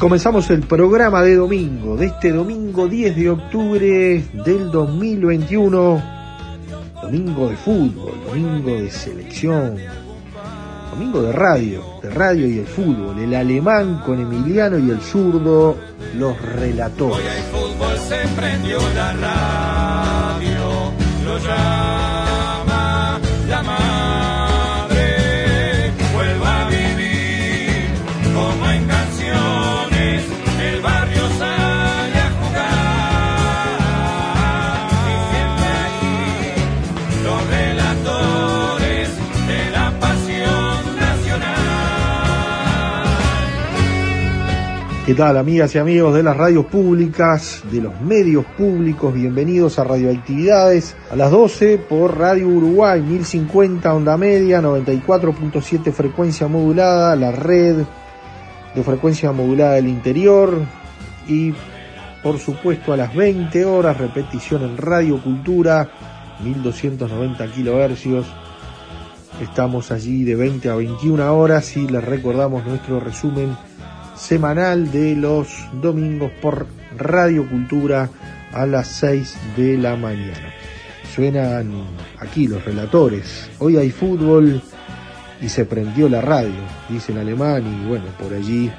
Comenzamos el programa de domingo, de este domingo 10 de octubre del 2021. Domingo de fútbol, domingo de selección, domingo de radio, de radio y el fútbol. El alemán con Emiliano y el zurdo, los Hoy relatores. hay fútbol, se prendió la radio, tal amigas y amigos de las radios públicas, de los medios públicos? Bienvenidos a Radioactividades a las 12 por Radio Uruguay 1050 onda media, 94.7 frecuencia modulada, la red de frecuencia modulada del interior y por supuesto a las 20 horas repetición en Radio Cultura 1290 kilohercios. Estamos allí de 20 a 21 horas y les recordamos nuestro resumen semanal de los domingos por Radio Cultura a las 6 de la mañana. Suenan aquí los relatores. Hoy hay fútbol y se prendió la radio, dice en alemán, y bueno, por allí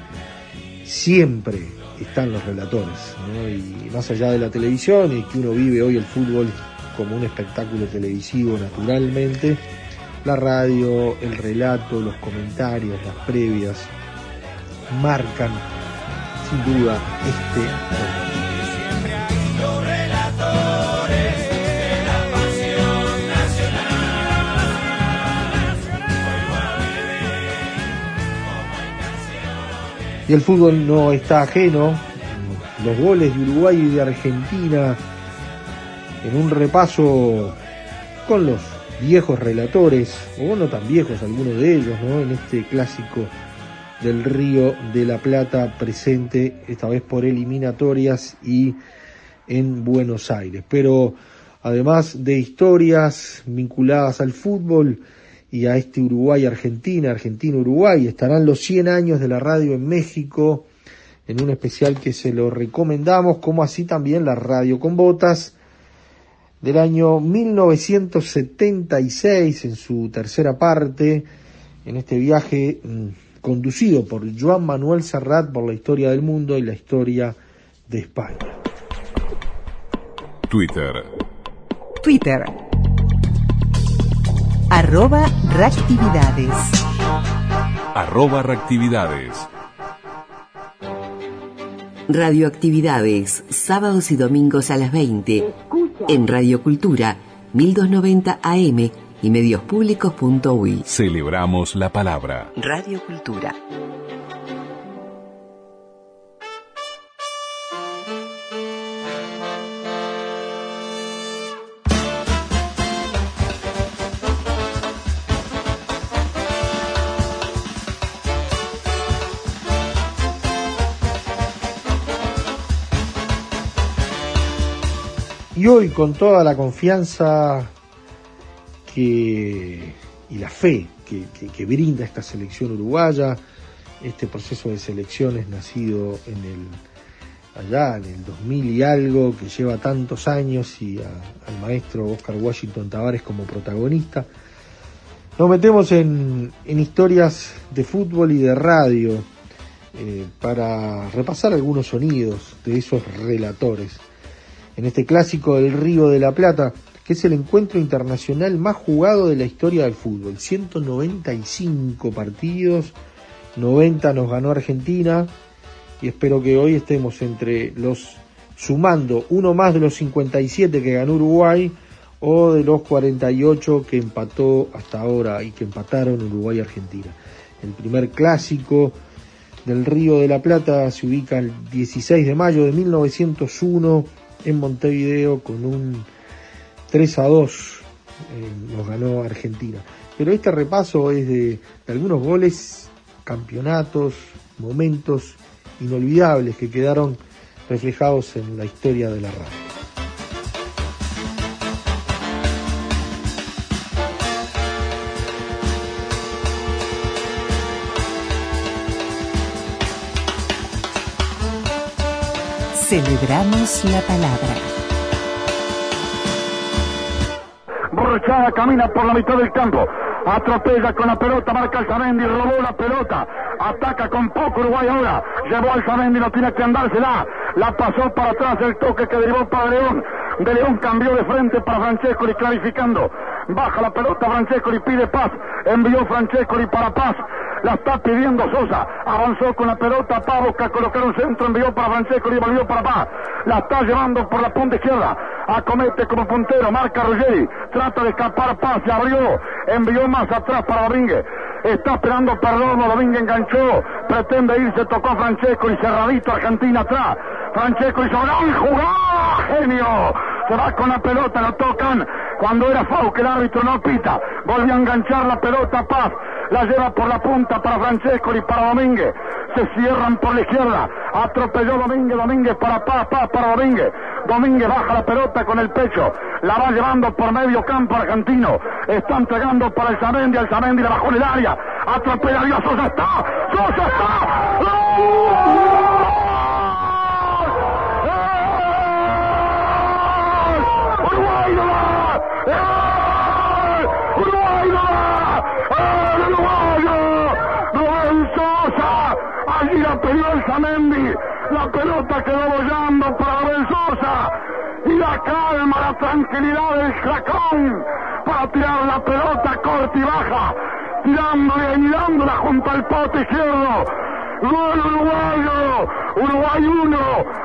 siempre están los relatores. Y más allá de la televisión y que uno vive hoy el fútbol como un espectáculo televisivo naturalmente, la radio, el relato, los comentarios, las previas, marcan sin duda este momento. Y el fútbol no está ajeno. Los goles de Uruguay y de Argentina en un repaso con los viejos relatores, o no tan viejos algunos de ellos, ¿no? En este clásico del Río de la Plata presente, esta vez por eliminatorias y en Buenos Aires. Pero además de historias vinculadas al fútbol y a este Uruguay-Argentina, Argentina-Uruguay, estarán los 100 años de la radio en México, en un especial que se lo recomendamos, como así también la radio con botas del año 1976 en su tercera parte, en este viaje mm, conducido por Joan Manuel Serrat por la historia del mundo y la historia de España. Twitter. Twitter. Arroba reactividades. Arroba reactividades. Radioactividades, sábados y domingos a las 20, en Radio Cultura, 1290 AM y mediospublicos.uy. Celebramos la palabra. Radio Cultura. Y hoy con toda la confianza y la fe que, brinda esta selección uruguaya, este proceso de selecciones nacido en el allá en el 2000 y algo, que lleva tantos años y al maestro Oscar Washington Tavares como protagonista, Nos metemos en, historias de fútbol y de radio eh, para repasar algunos sonidos de esos relatores. En este clásico del Río de la Plata, que es el encuentro internacional más jugado de la historia del fútbol. 195 partidos, 90 nos ganó Argentina y espero que hoy estemos entre los sumando uno más de los 57 que ganó Uruguay o de los 48 que empató hasta ahora y que empataron Uruguay y Argentina. El primer clásico del Río de la Plata se ubica el 16 de mayo de 1901 en Montevideo con un 3 a 2 eh, nos ganó Argentina. Pero este repaso es de, algunos goles, campeonatos, momentos inolvidables que quedaron reflejados en la historia de la radio. Celebramos la palabra. Borrechada camina por la mitad del campo. Atropella con la pelota, marca el Zamendi, robó la pelota. Ataca con poco Uruguay ahora. Llevó al Zamendi, no tiene que andársela. La pasó para atrás el toque que derivó para León. De León cambió de frente para Francesco y clarificando. Baja la pelota Francesco y pide paz. Envió Francesco y para paz. La está pidiendo Sosa. Avanzó con la pelota. Paz busca colocar un centro. Envió para Francesco y volvió para paz. La está llevando por la punta izquierda. Acomete como puntero. Marca Ruggeri. Trata de escapar Paz. Se abrió. Envió más atrás para Domínguez. Está esperando perdón. Domínguez enganchó. Pretende irse. Tocó Francesco y cerradito Argentina atrás. Francesco hizo gran jugada. Genio. Se va con la pelota. Lo tocan. Cuando era Fau que el árbitro no pita. Volvió a enganchar la pelota Paz la lleva por la punta para Francesco y para Domínguez. Se cierran por la izquierda. Atropelló Domínguez, Domínguez para Paz, Paz para Domínguez. Domínguez baja la pelota con el pecho. La va llevando por medio campo argentino. Está entregando para el Zamendi. El Zamendi la bajó en el área. Atropella a. Sosa está. Sosa está. Pelota quedó bollando para Abel Sosa. Y la calma, la tranquilidad del Jacón para tirar la pelota corta y baja. Tirándole y dándola junto al pote izquierdo. Gol uruguayo. Uruguay 1.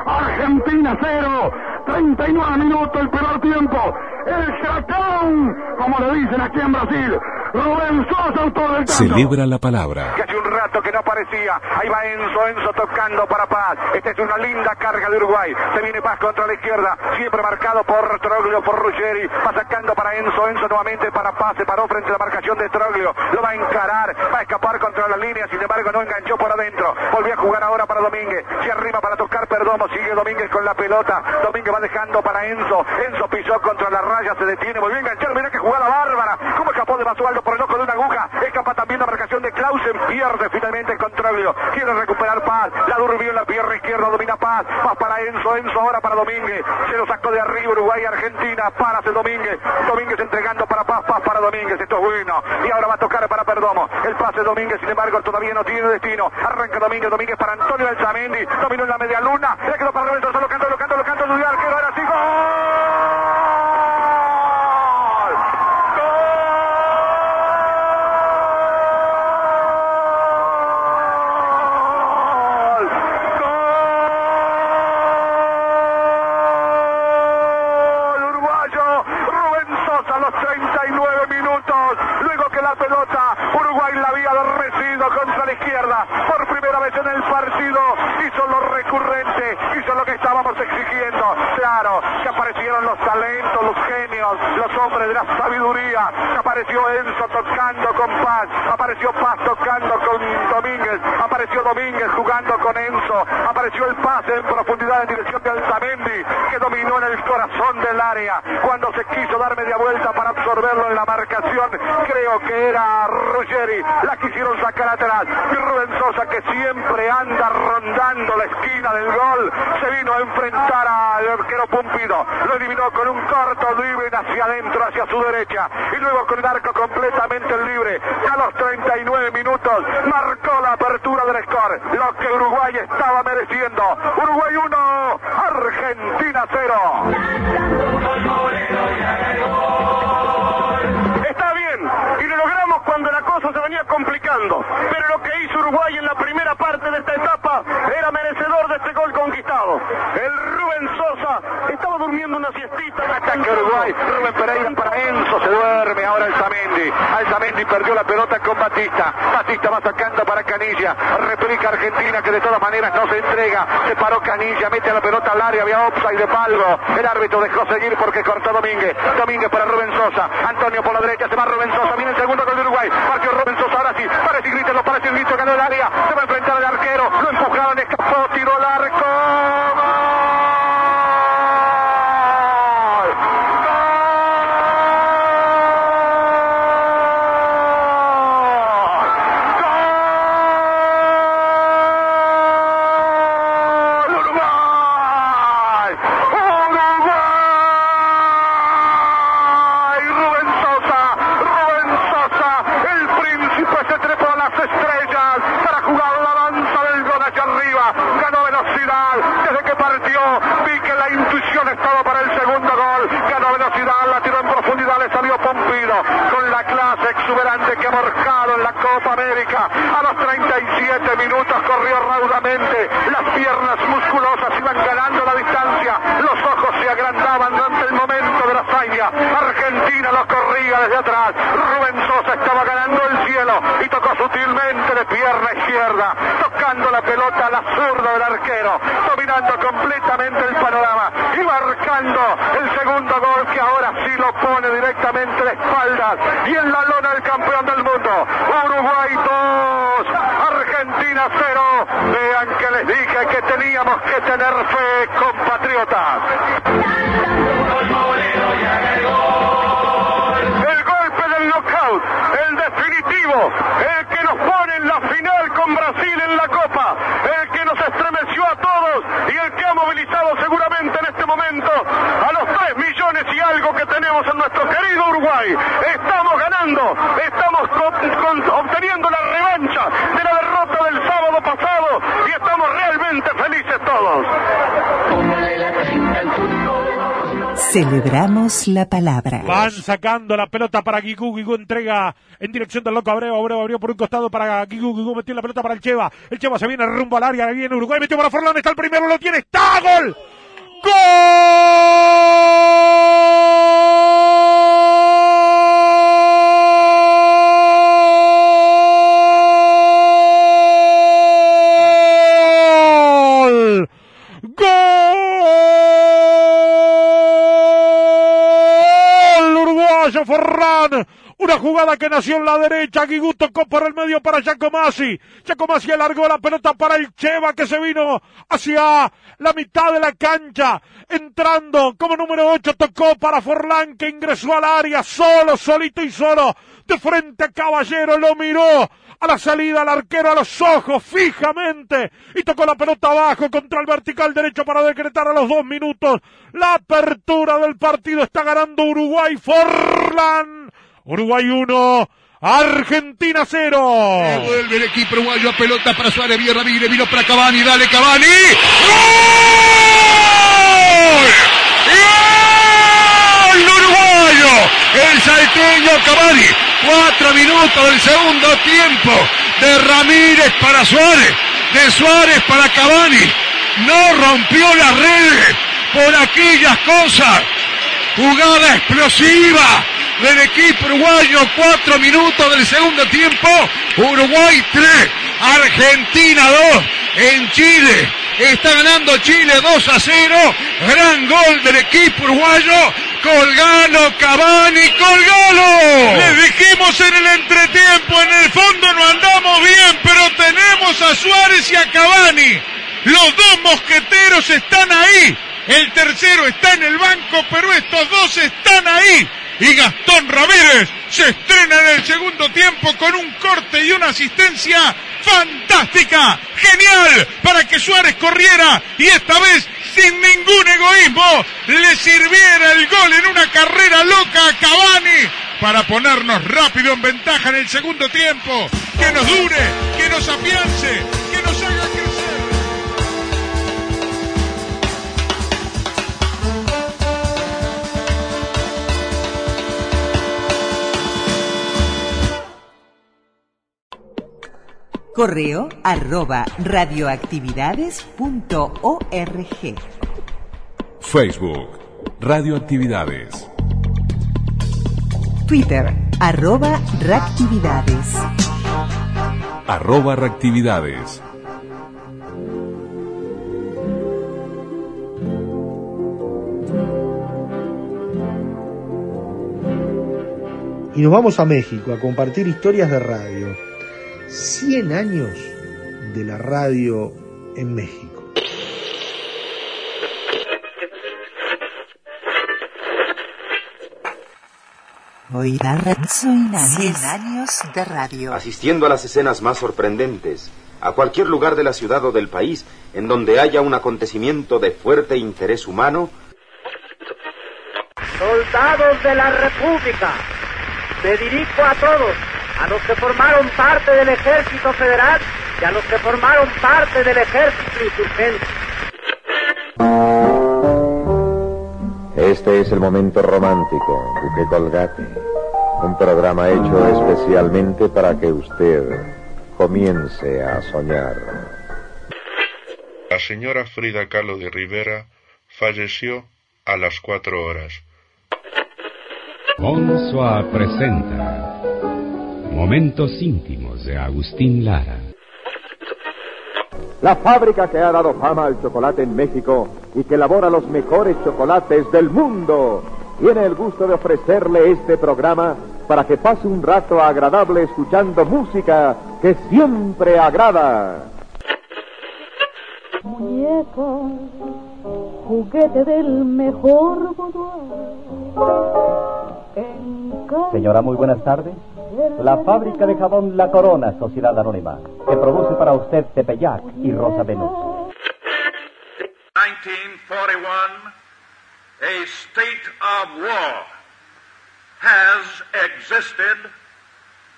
Argentina 0. 39 minutos el primer tiempo. El Chacón, como le dicen aquí en Brasil. Rubén Sosa, autor del tanto. Celebra la palabra. Que hace un rato que no aparecía. Ahí va Enzo, Enzo tocando para Paz. Esta es una linda carga de Uruguay. Se viene Paz contra la izquierda. Siempre marcado por Troglio, por Ruggeri. Va sacando para Enzo, Enzo nuevamente para Paz. Se paró frente a la marcación de Troglio. Lo va a encarar. Va a escapar contra la línea. Sin embargo, no enganchó por adentro. Volvió a jugar ahora para Domínguez. Se arriba para tocar Perdomo. Sigue Domínguez con la pelota. Domínguez va dejando para Enzo. Enzo pisó contra la raya. Se detiene. Volvió a enganchar. Mira que jugada bárbara. ¿Cómo escapó de Basualdo por el ojo de una aguja? Escapa también la marcación de Clausen. Pierde finalmente el control. Quiere recuperar Paz. La durmió en la pierna izquierda. Domina Paz. Paz para Enzo. Enzo ahora para Domínguez. Se lo sacó de arriba Uruguay Argentina. Para Domínguez. Domínguez entregando para Paz. Paz para Domínguez. Esto es bueno. Y ahora va a tocar para Perdomo. El pase Domínguez, sin embargo, todavía no tiene destino. Arranca Domínguez. Domínguez para Antonio Zamendi. Dominó en la media luna. Le quedó para Roberto. Solo canto, lo canto, lo canto. Su arquero. Ahora sí. apareció Enzo tocando con Paz, apareció Paz tocando con Domínguez, apareció Domínguez jugando con Enzo, apareció el pase en profundidad en dirección de Altamendi, que dominó en el el corazón del área. Cuando se quiso dar media vuelta para absorberlo en creo que era Ruggeri. La quisieron sacar atrás. Y Rubén Sosa, que siempre anda rondando la esquina del gol, se vino a enfrentar al arquero Pumpido. Lo eliminó con un corto libre hacia adentro, hacia su derecha. Y luego con el arco completamente libre. A los 39 minutos marcó la apertura del score. Lo que Uruguay estaba mereciendo. Uruguay 1, Argentina 0. Pero lo que hizo Uruguay en la primera parte de esta etapa era merecedor de este gol conquistado. El Rubén Sosa estaba durmiendo una siestita. Ataque Uruguay. Rubén Pereira para Enzo. Se duerme ahora Alzamendi. Alzamendi perdió la pelota con Batista. Batista va sacando para Canilla. Replica Argentina que de todas maneras no se entrega. Se paró Canilla. Mete la pelota al área. Había offside de Palgo. El árbitro dejó seguir porque cortó Domínguez. Domínguez para Rubén Sosa. Antonio por la derecha. Se va Rubén Sosa. Viene el segundo gol de Uruguay. Partió Rubén Sosa. Parece grito. Lo parece grito. Ganó el área. Se va a enfrentar al arquero. Lo empujaron. Escapó. Tiró el arco. Exuberante que ha marcado en la Copa América. A los 37 minutos corrió raudamente. Las piernas musculosas iban ganando la distancia. Los ojos se agrandaban durante el momento de la hazaña. Argentina lo corría desde atrás. Rubén Sosa estaba ganando el cielo y tocó sutilmente de pierna izquierda, tocando la pelota a la zurda del arquero, dominando completamente el panorama y marcando el segundo gol sí lo pone directamente de espaldas y en la lona del campeón del mundo. Uruguay 2, Argentina 0. Vean que les dije que teníamos que tener fe, compatriotas. El golpe del knockout, el definitivo, el que nos pone en la final con Brasil en la Copa, el que nos estremeció a todos y el que ha movilizado seguramente en este momento a los 3 millones y algo nuestro querido Uruguay. Estamos ganando, estamos con- con- obteniendo la revancha de la derrota del sábado pasado y estamos realmente felices todos. Celebramos la palabra. Van sacando la pelota para Guigú. Guigú entrega en dirección del loco Abreu. Abreu abrió por un costado para Guigú. Guigú metió la pelota para el Cheva. El Cheva se viene rumbo al área. Viene Uruguay. Metió para Forlán. Está el primero. Lo tiene. ¡Está! ¡Gol! ¡Gol! ¡Gol! Uruguayo Forrán. Una jugada que nació en la derecha. Guigú tocó por el medio para Giacomasi. Giacomasi alargó la pelota para el Cheva que se vino hacia la mitad de la cancha. Entrando como número 8 tocó para Forlán que ingresó al área solo, solito y solo. De frente a Caballero lo miró a la salida al arquero a los ojos fijamente y tocó la pelota abajo contra el vertical derecho para decretar a los dos minutos la apertura del partido. Está ganando Uruguay Forlán. Uruguay 1, Argentina 0. Vuelve el equipo uruguayo a pelota para Suárez, Villa Ramírez, vino para Cavani, dale Cavani. ¡Gol! ¡Gol uruguayo! El salteño Cavani. Cuatro minutos del segundo tiempo. De Ramírez para Suárez. De Suárez para Cavani. No rompió las redes por aquellas cosas. Jugada explosiva del equipo uruguayo. Cuatro minutos del segundo tiempo. Uruguay 3, Argentina 2. En Chile. Está ganando Chile 2 a 0. Gran gol del equipo uruguayo. Colgalo, Cavani, Colgalo. Les dijimos en el entretiempo, en el fondo no andamos bien, pero tenemos a Suárez y a Cavani. Los dos mosqueteros están ahí. El tercero está en el banco, pero estos dos están ahí. Y Gastón Ramírez se estrena en el segundo tiempo con un corte y una asistencia fantástica, genial, para que Suárez corriera y esta vez sin ningún egoísmo le sirviera el gol en una carrera loca a Cavani para ponernos rápido en ventaja en el segundo tiempo. Que nos dure, que nos afiance, Correo arroba radioactividades.org. Facebook, Radioactividades. Twitter arroba reactividades. Arroba Reactividades. Y nos vamos a México a compartir historias de radio. 100 años de la radio en México. Oiga, Cien años de radio. asistiendo a las escenas más sorprendentes, a cualquier lugar de la ciudad o del país en donde haya un acontecimiento de fuerte interés humano, Soldados de la República, me dirijo a todos, a los que formaron parte del Ejército Federal y a los que formaron parte del Ejército Insurgente. Este es el momento romántico, Duque Colgate. Un programa hecho especialmente para que usted comience a soñar. La señora Frida Kahlo de Rivera falleció a las cuatro horas. Bonsoir presenta Momentos íntimos de Agustín Lara. La fábrica que ha dado fama al chocolate en México y que elabora los mejores chocolates del mundo tiene el gusto de ofrecerle este programa para que pase un rato agradable escuchando música que siempre agrada. Muñeca, juguete del mejor boudoir. En casa Señora, muy buenas tardes. La fábrica de jabón La Corona, Sociedad Anónima, que produce para usted Tepeyac y Rosa Venus. 1941, a state of war has existed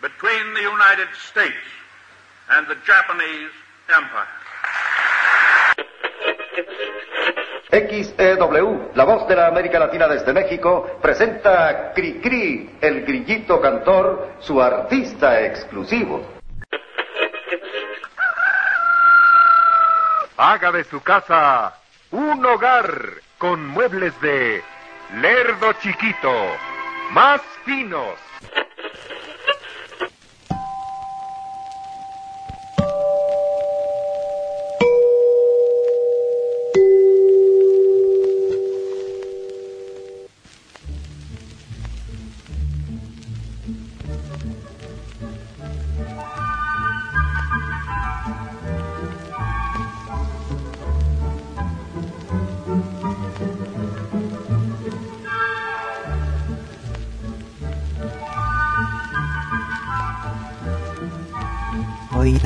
between the United States and the Japanese Empire. XEW, la voz de la América Latina desde México, presenta a Cri Cri, el grillito cantor, su artista exclusivo. Haga de su casa un hogar con muebles de Lerdo Chiquito, más finos.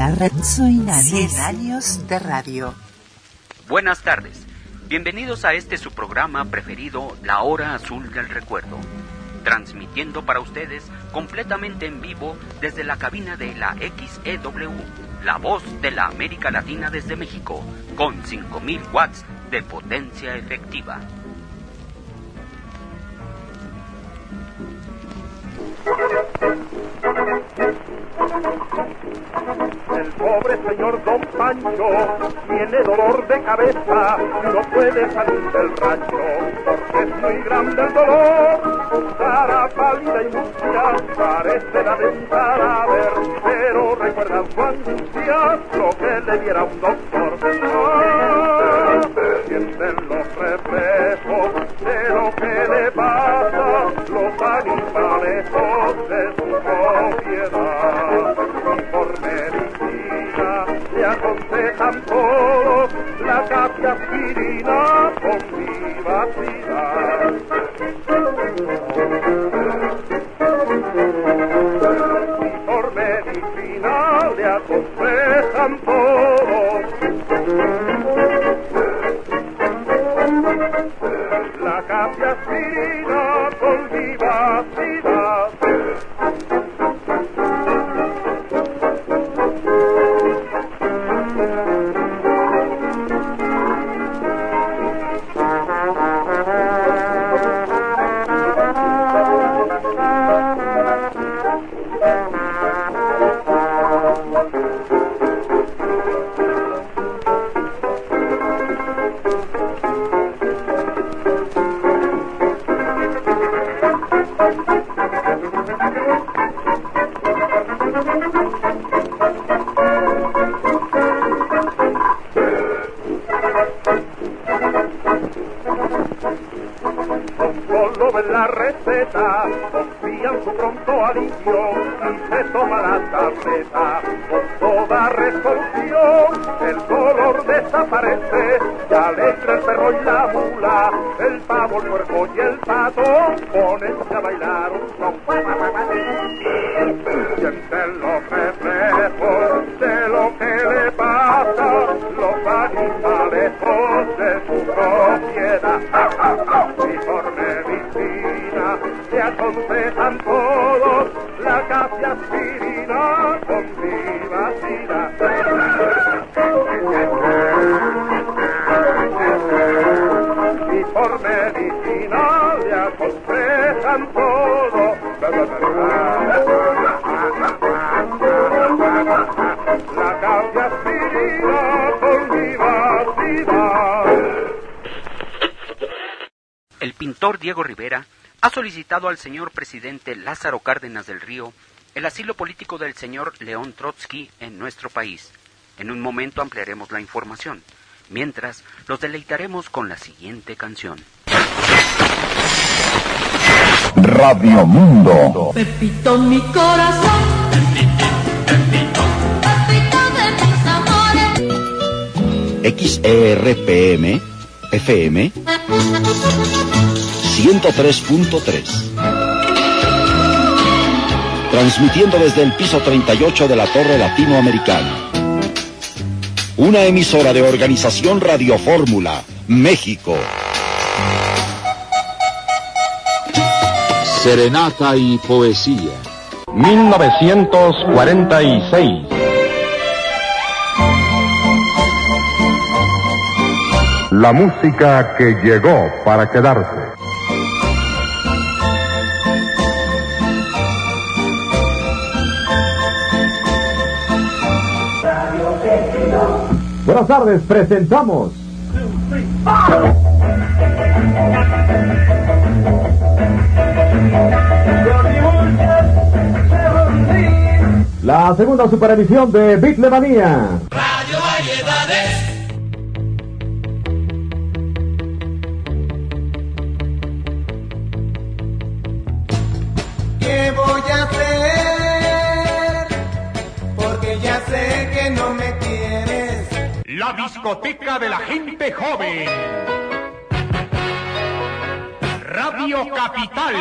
Oiga, soy nadie. 100 años de radio. Buenas tardes. Bienvenidos a este su programa preferido, La Hora Azul del Recuerdo. Transmitiendo para ustedes completamente en vivo desde la cabina de la XEW, la voz de la América Latina desde México, con 5000 watts de potencia efectiva. Pobre señor Don Pancho tiene dolor de cabeza no puede salir del rancho porque es muy grande el dolor. Cara pálida y mustia parece lamentar a ver, pero recuerda su angustia lo que le diera un doctor. Ah, sienten los reflejos de lo que le pasa, los animales de su propiedad. Aspirina con vivacidad. Por medicina aconsejan todos la casi aspirina con vivacidad. El pintor Diego Rivera ha solicitado al señor presidente Lázaro Cárdenas del Río el asilo político del señor León Trotsky en nuestro país. En un momento ampliaremos la información. Mientras, los deleitaremos con la siguiente canción. Radio Mundo. Pepito mi corazón. Pepito, Pepito de mis amores. XERPM FM 103.3. Transmitiendo desde el piso 38 de la Torre Latinoamericana. Una emisora de Organización Radio Fórmula, México. Serenata y poesía. 1946. La música que llegó para quedarse. Buenas tardes, presentamos. La segunda superemisión de Bitlemanía. Radio Variedades. ¿Qué voy a hacer? La discoteca de la gente joven. Radio Capital.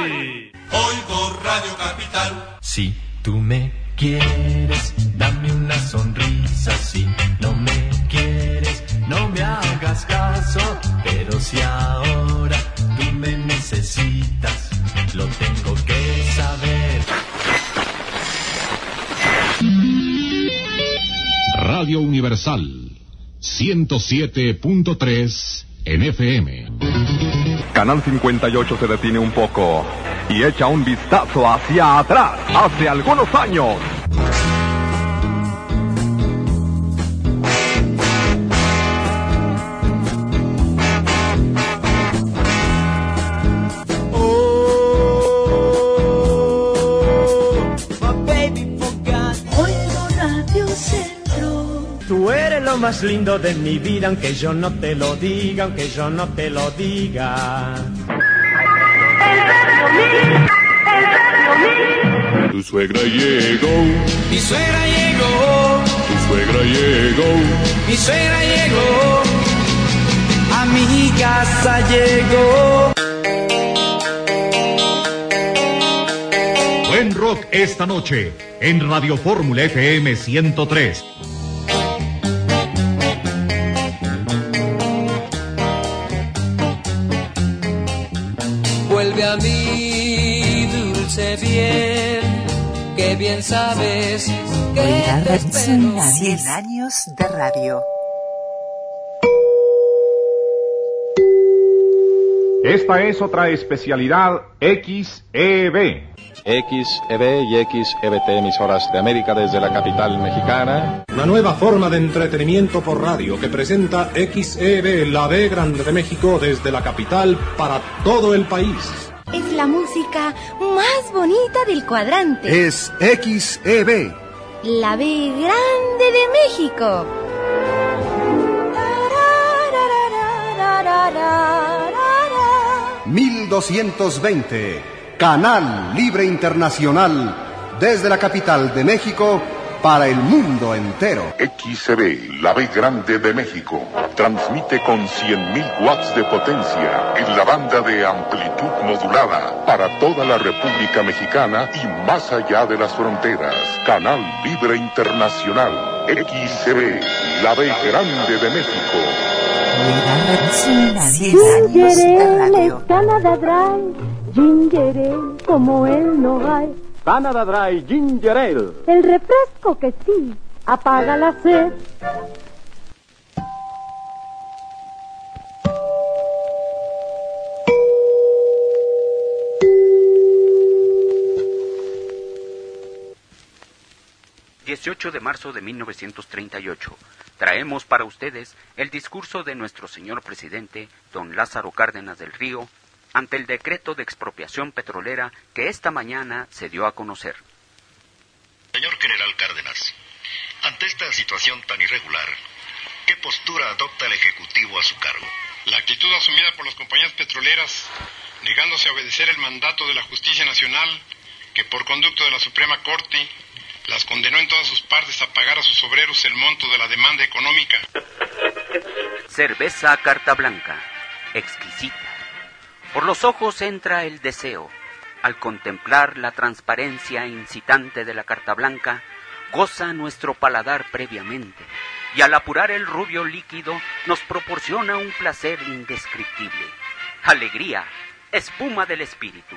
Oigo Radio Capital. Si tú me quieres, dame una sonrisa. Si no me quieres, no me hagas caso. Pero si ahora tú me necesitas, lo tengo que saber. Radio Universal 107.3 en FM. Canal 58 se detiene un poco y echa un vistazo hacia atrás, hace algunos años. Más lindo de mi vida, aunque yo no te lo diga, aunque yo no te lo diga. Tu suegra llegó, Mi suegra llegó, tu suegra llegó. mi suegra llegó. A mi casa llegó. Buen rock esta noche en Radio Fórmula FM 103. Dulce bien, que bien sabes que te Racing, espero. 100 años de radio. Esta es otra especialidad XEB. XEB y XEBT emisoras de América desde la capital mexicana. Una nueva forma de entretenimiento por radio que presenta XEB, la B Grande de México, desde la capital para todo el país. Es la música más bonita del cuadrante. Es XEB. La B grande de México. 1220, Canal Libre Internacional, desde la capital de México para el mundo entero. XCB, la B Grande de México, transmite con 100.000 watts de potencia en la banda de amplitud modulada para toda la República Mexicana y más allá de las fronteras. Canal Libre Internacional, XCB, la B Grande de México. Ginger Ale es Canada Dry, Ginger Ale como él no hay. Canada Dry Ginger Ale. El refresco que sí apaga la sed. ...18 de marzo de 1938... ...traemos para ustedes... ...el discurso de nuestro señor presidente... ...don Lázaro Cárdenas del Río... ...ante el decreto de expropiación petrolera... ...que esta mañana se dio a conocer. Señor General Cárdenas, ante esta situación tan irregular, ¿qué postura adopta el Ejecutivo a su cargo? La actitud asumida por las compañías petroleras, negándose a obedecer el mandato de la Justicia Nacional, que por conducto de la Suprema Corte las condenó en todas sus partes a pagar a sus obreros el monto de la demanda económica. Cerveza carta blanca, exquisita. Por los ojos entra el deseo. Al contemplar la transparencia incitante de la carta blanca, goza nuestro paladar previamente, y al apurar el rubio líquido nos proporciona un placer indescriptible. Alegría, espuma del espíritu.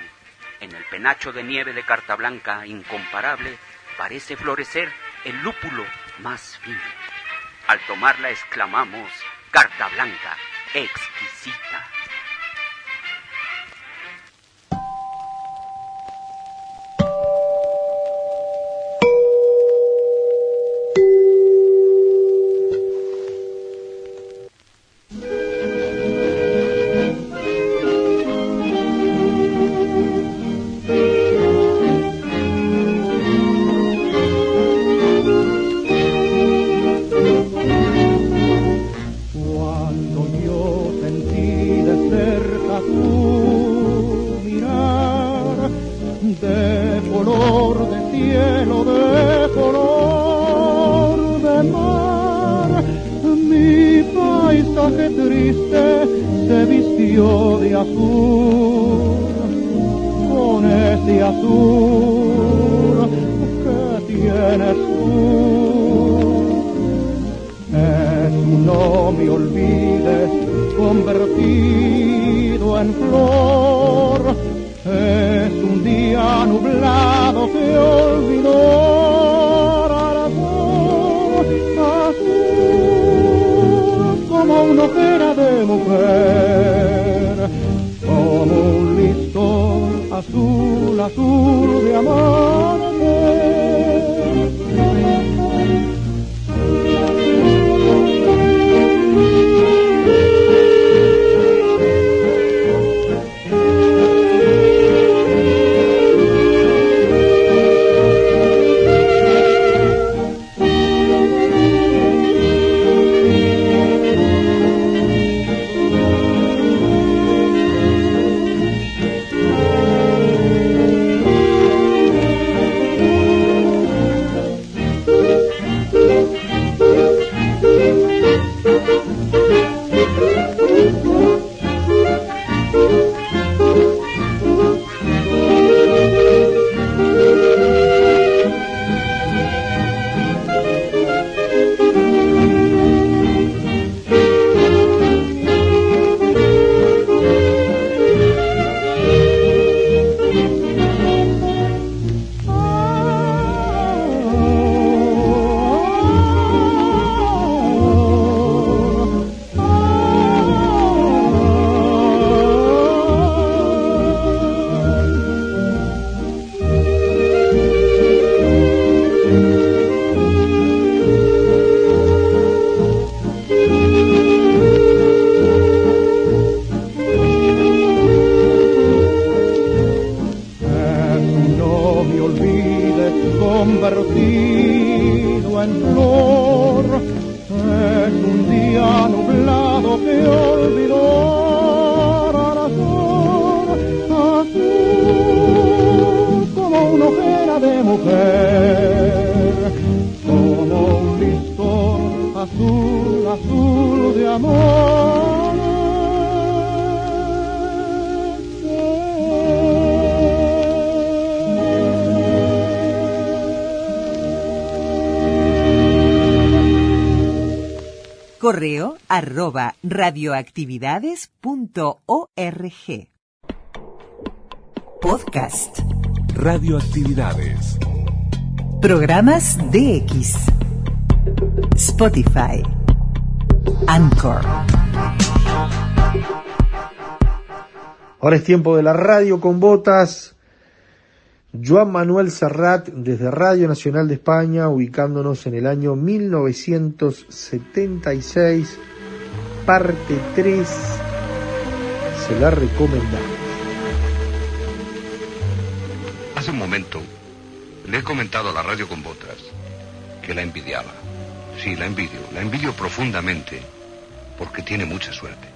En el penacho de nieve de carta blanca incomparable parece florecer el lúpulo más fino. Al tomarla exclamamos, carta blanca, exquisita. Arroba radioactividades.org. Podcast. Radioactividades. Programas DX. Spotify. Anchor. Ahora es tiempo de la radio con botas. Joan Manuel Serrat desde Radio Nacional de España, ubicándonos en el año 1976, parte 3. Se la recomendamos. Hace un momento le he comentado a la radio con botas que la envidiaba. Sí, la envidio, la envidio profundamente porque tiene mucha suerte.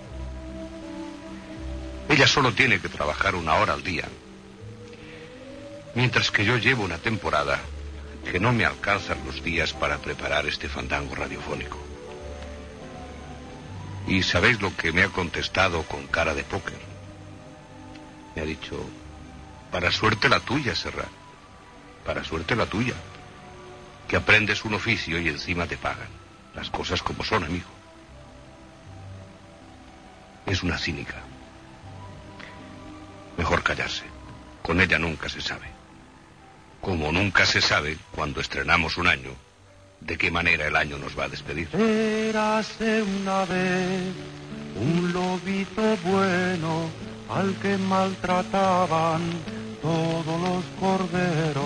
Ella solo tiene que trabajar una hora al día Mientras que yo llevo una temporada que no me alcanzan los días para preparar este fandango radiofónico. ¿Y sabéis lo que me ha contestado con cara de póker? Me ha dicho, para suerte la tuya, Serrat. Para suerte la tuya. Que aprendes un oficio y encima te pagan. Las cosas como son, amigo. Es una cínica. Mejor callarse. Con ella nunca se sabe. Como nunca se sabe, cuando estrenamos un año, de qué manera el año nos va a despedir. Érase una vez un lobito bueno al que maltrataban todos los corderos.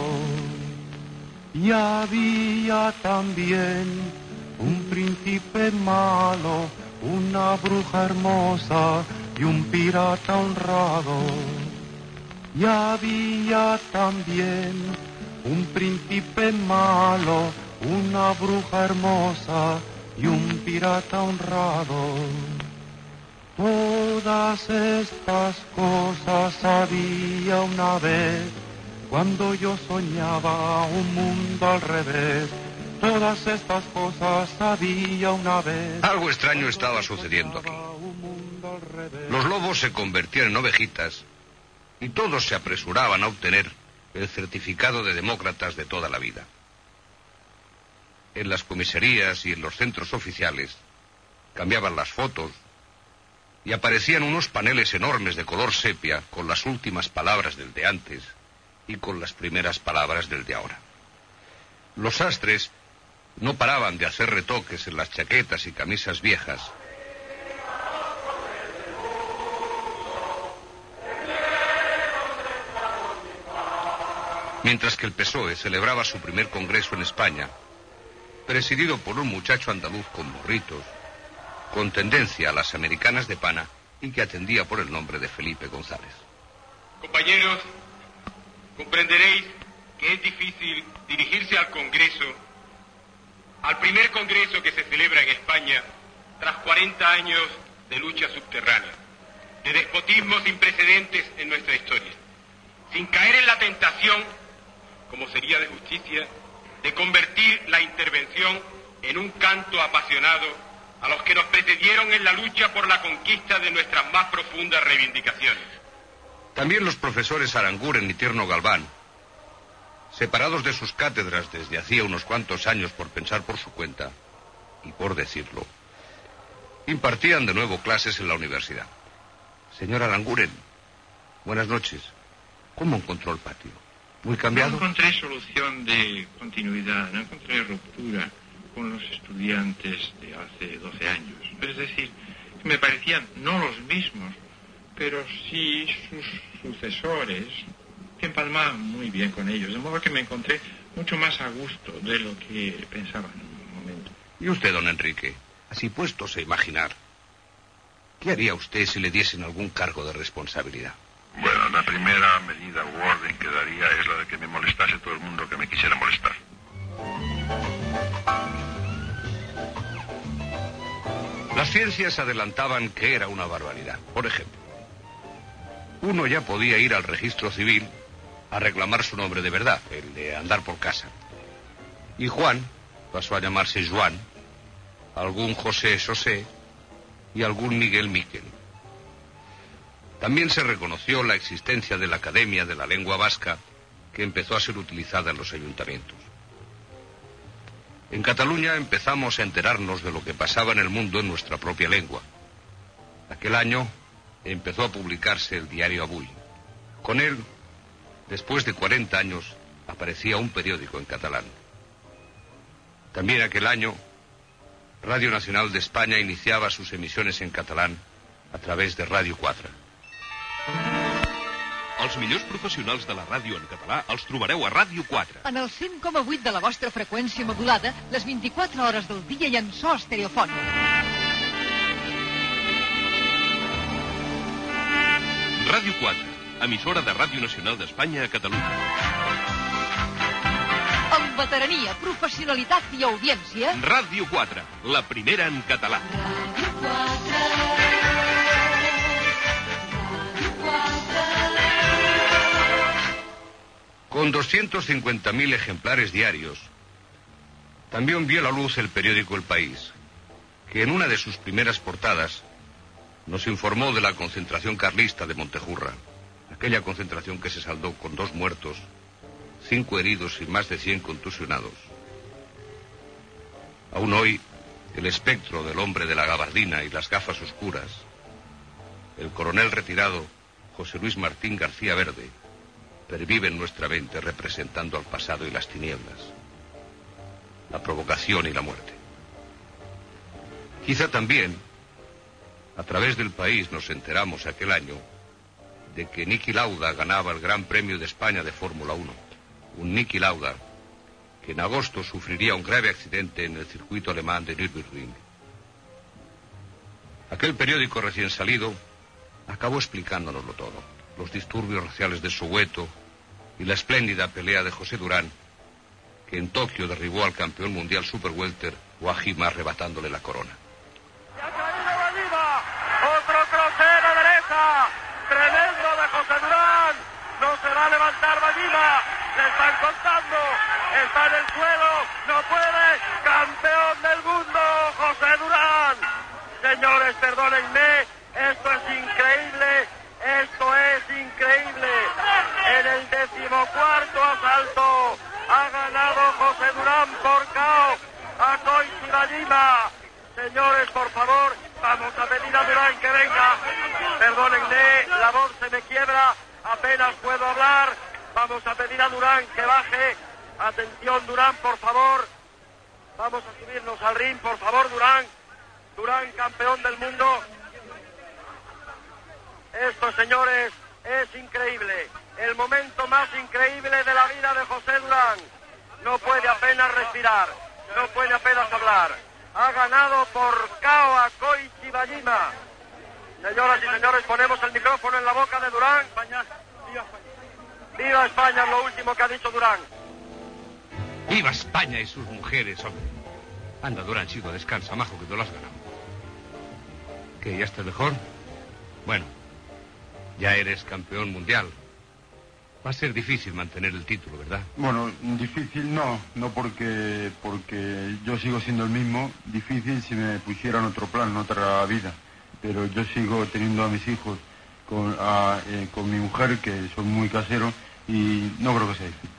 Y había también un príncipe malo, una bruja hermosa y un pirata honrado. Y había también un príncipe malo, una bruja hermosa y un pirata honrado. Todas estas cosas había una vez, cuando yo soñaba un mundo al revés. Todas estas cosas había una vez. Algo extraño estaba sucediendo aquí. Los lobos se convertían en ovejitas y todos se apresuraban a obtener el certificado de demócratas de toda la vida. En las comisarías y en los centros oficiales cambiaban las fotos y aparecían unos paneles enormes de color sepia con las últimas palabras del de antes y con las primeras palabras del de ahora. Los sastres no paraban de hacer retoques en las chaquetas y camisas viejas mientras que el PSOE celebraba su primer congreso en España, presidido por un muchacho andaluz con morritos, con tendencia a las americanas de pana y que atendía por el nombre de Felipe González. Compañeros, comprenderéis que es difícil dirigirse al Congreso, al primer Congreso que se celebra en España tras 40 años de lucha subterránea, de despotismo sin precedentes en nuestra historia, sin caer en la tentación como sería de justicia, de convertir la intervención en un canto apasionado a los que nos precedieron en la lucha por la conquista de nuestras más profundas reivindicaciones. También los profesores Aranguren y Tierno Galván, separados de sus cátedras desde hacía unos cuantos años por pensar por su cuenta, y por decirlo, impartían de nuevo clases en la universidad. Señor Aranguren, buenas noches. ¿Cómo encontró el patio? Muy cambiado. No encontré solución de continuidad, no encontré ruptura con los estudiantes de hace 12 años. Es decir, me parecían no los mismos, pero sí sus sucesores que empalmaban muy bien con ellos. De modo que me encontré mucho más a gusto de lo que pensaba en un momento. ¿Y usted, don Enrique? Así puestos a imaginar, ¿qué haría usted si le diesen algún cargo de responsabilidad? Bueno, la primera medida u orden que daría es la de que me molestase todo el mundo que me quisiera molestar. Las ciencias adelantaban que era una barbaridad. Por ejemplo, uno ya podía ir al registro civil a reclamar su nombre de verdad, el de andar por casa. Y Juan pasó a llamarse Juan, algún José Sosé y algún Miguel Miquel. También se reconoció la existencia de la Academia de la Lengua Vasca, que empezó a ser utilizada en los ayuntamientos. En Cataluña empezamos a enterarnos de lo que pasaba en el mundo en nuestra propia lengua. Aquel año empezó a publicarse el diario Avui. Con él, después de 40 años, aparecía un periódico en catalán. También aquel año, Radio Nacional de España iniciaba sus emisiones en catalán a través de Radio 4. Els millors professionals de la ràdio en català els trobareu a Ràdio 4. En el 100,8 de la vostra freqüència modulada, les 24 hores del dia i en so estereofònic. Ràdio 4, emissora de Ràdio Nacional d'Espanya a Catalunya. Amb veterania, professionalitat i audiència... Ràdio 4, la primera en català. Ràdio 4... Con 250.000 ejemplares diarios, también vio la luz el periódico El País, que en una de sus primeras portadas nos informó de la concentración carlista de Montejurra, aquella concentración que se saldó con dos muertos, cinco heridos y más de 100 contusionados. Aún hoy, el espectro del hombre de la gabardina y las gafas oscuras, el coronel retirado José Luis Martín García Verde, pervive en nuestra mente representando al pasado y las tinieblas, la provocación y la muerte. Quizá también, a través del país nos enteramos aquel año de que Niki Lauda ganaba el Gran Premio de España de Fórmula 1. Un Niki Lauda que en agosto sufriría un grave accidente en el circuito alemán de Nürburgring. Aquel periódico recién salido acabó explicándonoslo todo. Los disturbios raciales de Soweto y la espléndida pelea de José Durán, que en Tokio derribó al campeón mundial Super Welter, Wajima, arrebatándole la corona. Otro crucero derecha. Tremendo de José Durán. No se va a levantar Ballima. Le están contando. Está en el suelo. No puede. Campeón del mundo, José Durán. Señores, perdónenme. Esto es increíble. Esto es increíble. En el decimocuarto asalto ha ganado José Durán por KO a Koichi Ballima. Señores, por favor, vamos a pedir a Durán que venga. Perdónenme, la voz se me quiebra, apenas puedo hablar. Vamos a pedir a Durán que baje. Atención, Durán, por favor. Vamos a subirnos al ring, por favor, Durán. Durán, campeón del mundo. Esto, señores, es increíble. El momento más increíble de la vida de José Durán. No puede apenas respirar, no puede apenas hablar. Ha ganado por KO a Koichi Ballima. Señoras y señores, ponemos el micrófono en la boca de Durán. Viva España, es lo último que ha dicho Durán. ¡Viva España y sus mujeres, hombre! Anda, Durán, chico, descansa, majo, que te lo has ganado. ¿Qué, ya estás mejor? Bueno, ya eres campeón mundial. Va a ser difícil mantener el título, ¿verdad? Bueno, difícil no, no porque, porque yo sigo siendo el mismo. Difícil si me pusieran otro plan, otra vida. Pero yo sigo teniendo a mis hijos con, a, eh, con mi mujer, que son muy caseros, y no creo que sea difícil.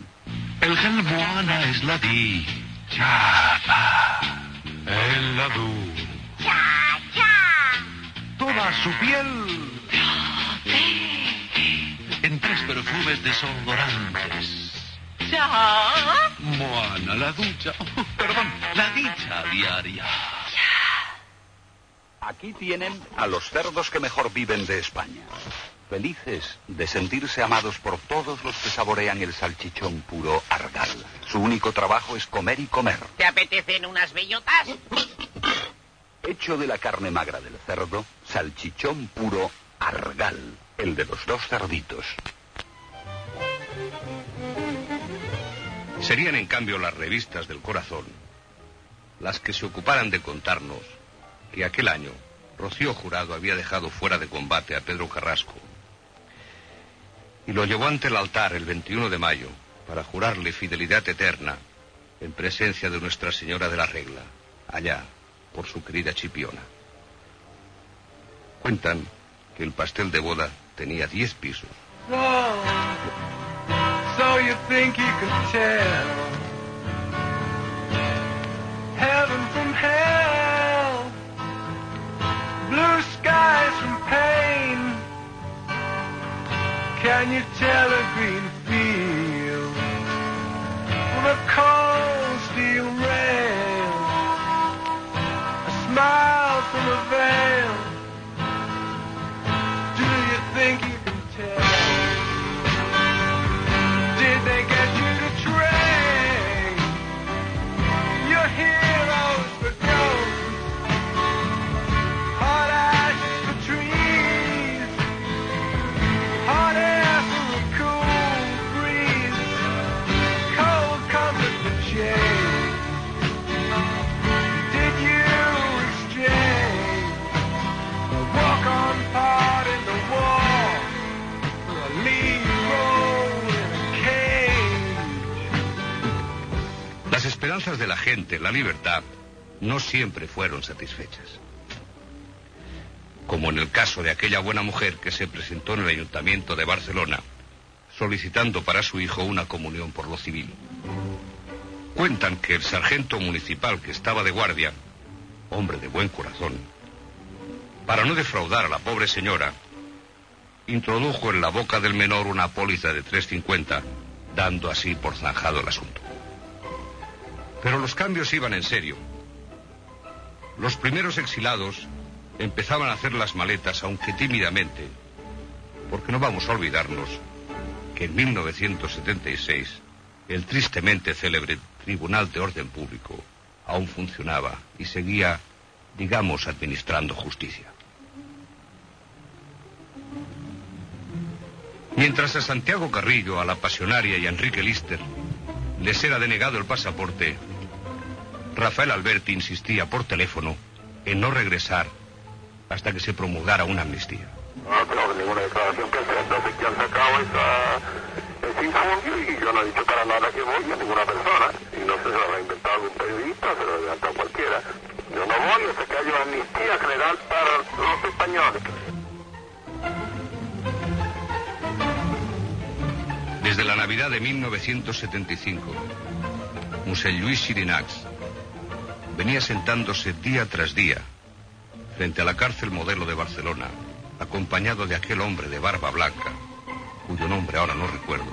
El gel Moana es la di. Chapa. El ladu. Cha, cha. Toda su piel. En tres perfumes desodorantes. Cha. Moana, la ducha. Perdón, la dicha diaria. Aquí tienen a los cerdos que mejor viven de España. Felices de sentirse amados por todos los que saborean el salchichón puro Argal. Su único trabajo es comer y comer. ¿Te apetecen unas bellotas? Hecho de la carne magra del cerdo, salchichón puro Argal, el de los dos cerditos. Serían en cambio las revistas del corazón las que se ocuparan de contarnos que aquel año Rocío Jurado había dejado fuera de combate a Pedro Carrasco y lo llevó ante el altar el 21 de mayo para jurarle fidelidad eterna en presencia de Nuestra Señora de la Regla, allá por su querida Chipiona. Cuentan que el pastel de boda tenía 10 pisos. So, so you think you can tell heaven from hell, blue skies from pain. Can you tell a green field from a cold steel rail? A smile libertad, no siempre fueron satisfechas. Como en el caso de aquella buena mujer que se presentó en el Ayuntamiento de Barcelona solicitando para su hijo una comunión por lo civil. Cuentan que el sargento municipal que estaba de guardia, hombre de buen corazón, para no defraudar a la pobre señora, introdujo en la boca del menor una póliza de 3.50, dando así por zanjado el asunto. Pero los cambios iban en serio. Los primeros exilados empezaban a hacer las maletas, aunque tímidamente, porque no vamos a olvidarnos que en 1976 el tristemente célebre Tribunal de Orden Público aún funcionaba y seguía, digamos, administrando justicia. Mientras a Santiago Carrillo, a la Pasionaria y a Enrique Lister les era denegado el pasaporte, Rafael Alberti insistía por teléfono en no regresar hasta que se promulgara una amnistía. No que ninguna declaración que hacer. Entonces, ¿quién sacado esa, ese informe? Y yo no he dicho para nada que voy a ninguna persona. Y no sé si lo habrá inventado algún periodista, se lo ha inventado cualquiera. Yo no voy hasta que haya una amnistía general para los españoles. Desde la Navidad de 1975, Musel Luis Sirinax venía sentándose día tras día frente a la cárcel modelo de Barcelona, acompañado de aquel hombre de barba blanca, cuyo nombre ahora no recuerdo,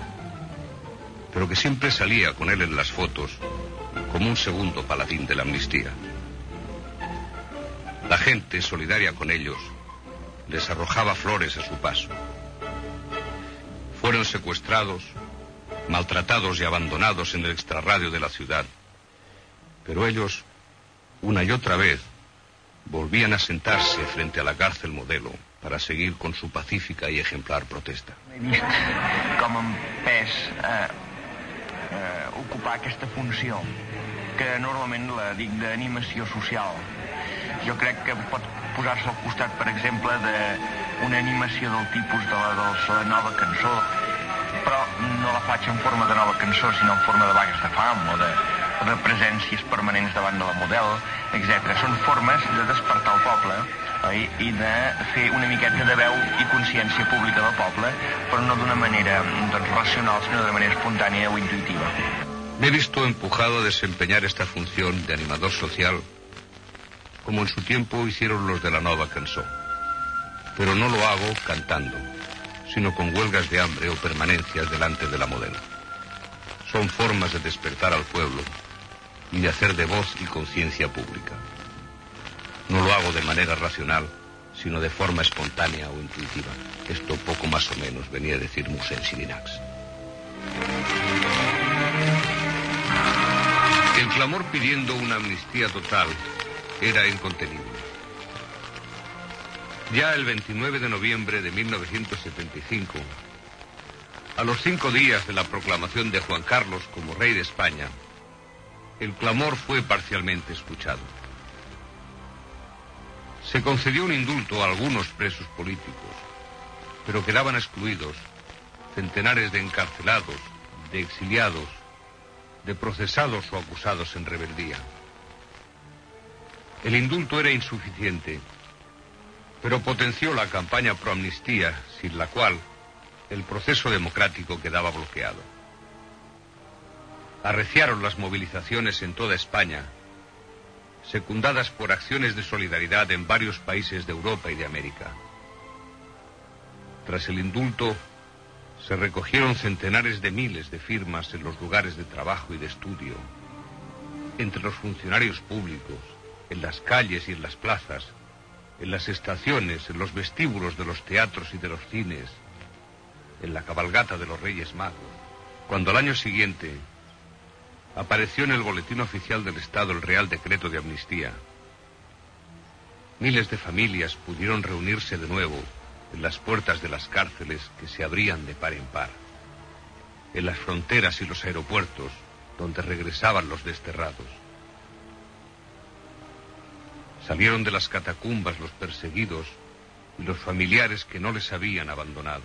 pero que siempre salía con él en las fotos como un segundo paladín de la amnistía. La gente, solidaria con ellos, les arrojaba flores a su paso. Fueron secuestrados, maltratados y abandonados en el extrarradio de la ciudad, pero ellos, una y otra vez, volvían a sentarse frente a la cárcel modelo para seguir con su pacífica y ejemplar protesta. Com em pes eh, eh, ocupar aquesta funció, que normalment la dic d'animació social. Jo crec que pot posar-se al costat, per exemple, d'una animació del tipus de la, de la nova cançó, però no la faig en forma de nova cançó, sinó en forma de vagues de fam o de, de presències permanents davant de la model, etc. Són formes de despertar el poble oi? i de fer una miqueta de veu i consciència pública del poble, però no d'una manera doncs, racional, sinó de manera espontània o intuitiva. Me he visto empujado a desempeñar esta función de animador social, como en su tiempo hicieron los de la Nova Cançó. Pero no lo hago cantando, sino con huelgas de hambre o permanencias delante de la modelo. Son formas de despertar al pueblo y de hacer de voz y conciencia pública. No lo hago de manera racional, sino de forma espontánea o intuitiva. Esto poco más o menos venía a decir Musen Sirinax. El clamor pidiendo una amnistía total era incontenible. Ya el 29 de noviembre de 1975, a los cinco días de la proclamación de Juan Carlos como rey de España, el clamor fue parcialmente escuchado. Se concedió un indulto a algunos presos políticos, pero quedaban excluidos centenares de encarcelados, de exiliados, de procesados o acusados en rebeldía. El indulto era insuficiente, pero potenció la campaña pro amnistía, sin la cual el proceso democrático quedaba bloqueado. Arreciaron las movilizaciones en toda España, secundadas por acciones de solidaridad en varios países de Europa y de América. Tras el indulto, se recogieron centenares de miles de firmas en los lugares de trabajo y de estudio, entre los funcionarios públicos, en las calles y en las plazas, en las estaciones, en los vestíbulos de los teatros y de los cines, en la cabalgata de los Reyes Magos, cuando al año siguiente apareció en el boletín oficial del Estado el Real Decreto de Amnistía. Miles de familias pudieron reunirse de nuevo en las puertas de las cárceles que se abrían de par en par, en las fronteras y los aeropuertos donde regresaban los desterrados. Salieron de las catacumbas los perseguidos y los familiares que no les habían abandonado.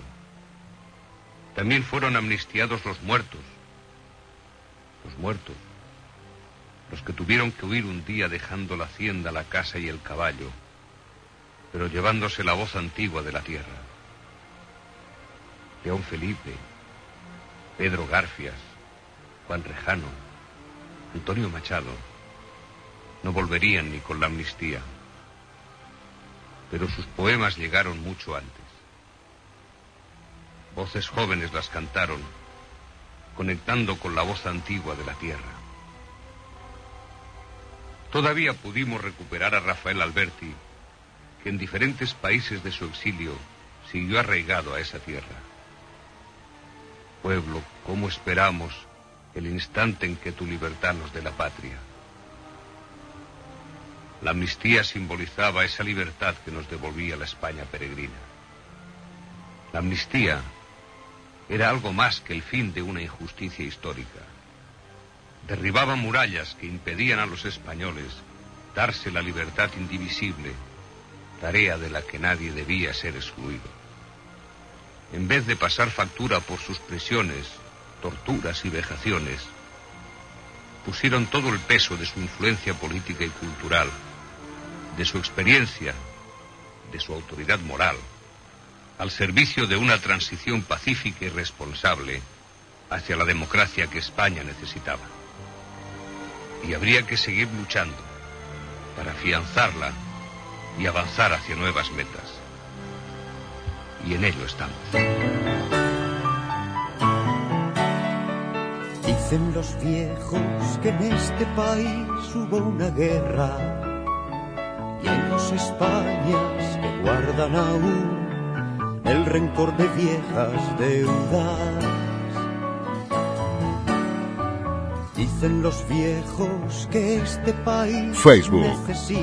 También fueron amnistiados los muertos, los muertos, los que tuvieron que huir un día dejando la hacienda, la casa y el caballo, pero llevándose la voz antigua de la tierra. León Felipe, Pedro Garfias, Juan Rejano, Antonio Machado, no volverían ni con la amnistía, pero sus poemas llegaron mucho antes. Voces jóvenes las cantaron, conectando con la voz antigua de la tierra. Todavía pudimos recuperar a Rafael Alberti, que en diferentes países de su exilio siguió arraigado a esa tierra. Pueblo, ¿cómo esperamos el instante en que tu libertad nos dé la patria? La amnistía simbolizaba esa libertad que nos devolvía la España peregrina. La amnistía era algo más que el fin de una injusticia histórica. Derribaba murallas que impedían a los españoles darse la libertad indivisible, tarea de la que nadie debía ser excluido. En vez de pasar factura por sus prisiones, torturas y vejaciones, pusieron todo el peso de su influencia política y cultural, de su experiencia, de su autoridad moral, al servicio de una transición pacífica y responsable hacia la democracia que España necesitaba. Y habría que seguir luchando para afianzarla y avanzar hacia nuevas metas. Y en ello estamos. Dicen los viejos que en este país hubo una guerra y hay dos Españas que guardan aún el rencor de viejas deudas. Dicen los viejos que este país Facebook,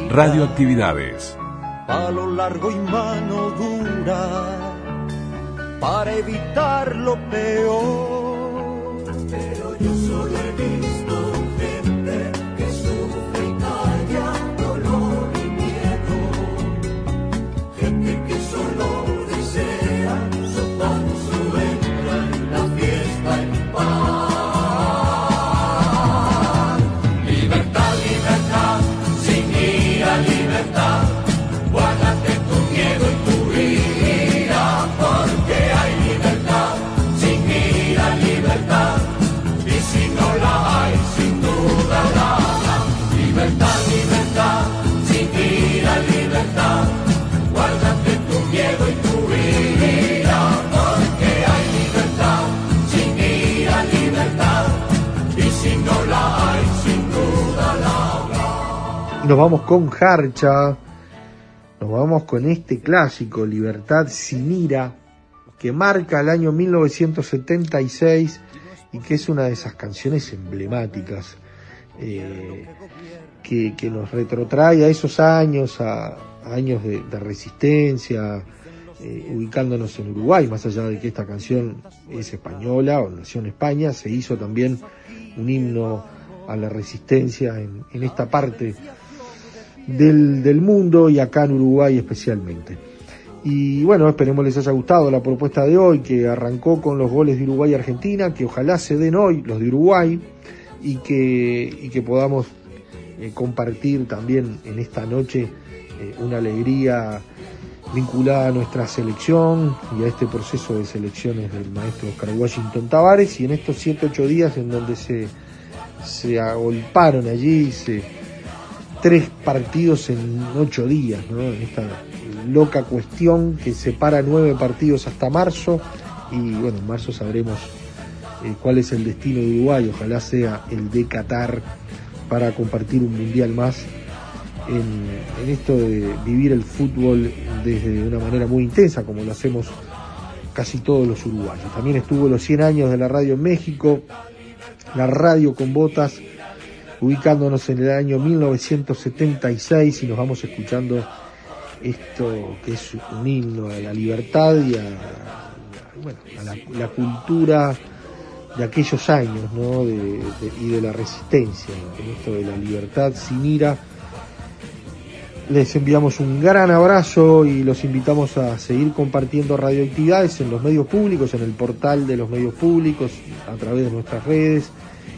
Radioactividades. palo largo y mano dura para evitar lo peor. Nos vamos con Harcha, nos vamos con este clásico, Libertad sin ira, que marca el año 1976 y que es una de esas canciones emblemáticas eh, que, nos retrotrae a esos años, a, años de, resistencia, eh, ubicándonos en Uruguay, más allá de que esta canción es española o nació en España, se hizo también un himno a la resistencia en, en esta parte del, del mundo y acá en Uruguay especialmente. Y bueno, esperemos les haya gustado la propuesta de hoy, que arrancó con los goles de Uruguay y Argentina, que ojalá se den hoy los de Uruguay y que, y que podamos eh, compartir también en esta noche eh, una alegría vinculada a nuestra selección y a este proceso de selecciones del maestro Oscar Washington Tavares y en estos 7-8 días en donde se, se agolparon allí se, tres partidos en 8 días, ¿no? esta loca cuestión que separa nueve partidos hasta marzo y bueno, en marzo sabremos eh, cuál es el destino de Uruguay, ojalá sea el de Qatar para compartir un mundial más en, en, esto de vivir el fútbol desde una manera muy intensa como lo hacemos casi todos los uruguayos. También estuvo los 100 años de la radio en México, la radio con botas, ubicándonos en el año 1976 y nos vamos escuchando esto que es un himno a la libertad y a, bueno, a la, cultura de aquellos años ¿no? y de la resistencia, en esto de la libertad sin ira. Les enviamos un gran abrazo y los invitamos a seguir compartiendo radioactividades en los medios públicos, en el portal de los medios públicos, a través de nuestras redes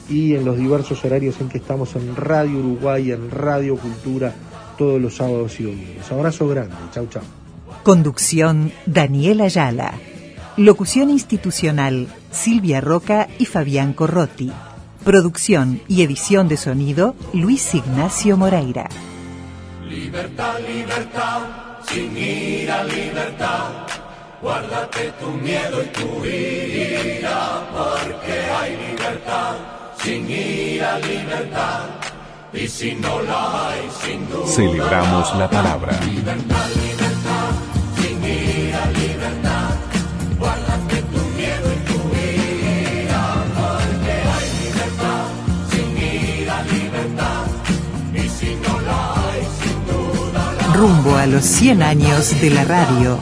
y en los diversos horarios en que estamos en Radio Uruguay, en Radio Cultura todos los sábados y domingos. Abrazo grande. Chau, chau. Conducción Daniela Ayala. Locución institucional Silvia Roca y Fabián Corrotti. Producción y edición de sonido Luis Ignacio Moreira. Libertad, libertad, sin ira, libertad. Guárdate tu miedo y tu ira, porque hay libertad, sin ira, libertad. Y si no la hay, sin duda. Celebramos la palabra. Libertad, libertad, sin ira, libertad. Guárdate tu miedo y tu ira, porque hay libertad, sin ira, libertad. Y si no la hay, sin duda la Rumbo a los 100 años de la radio.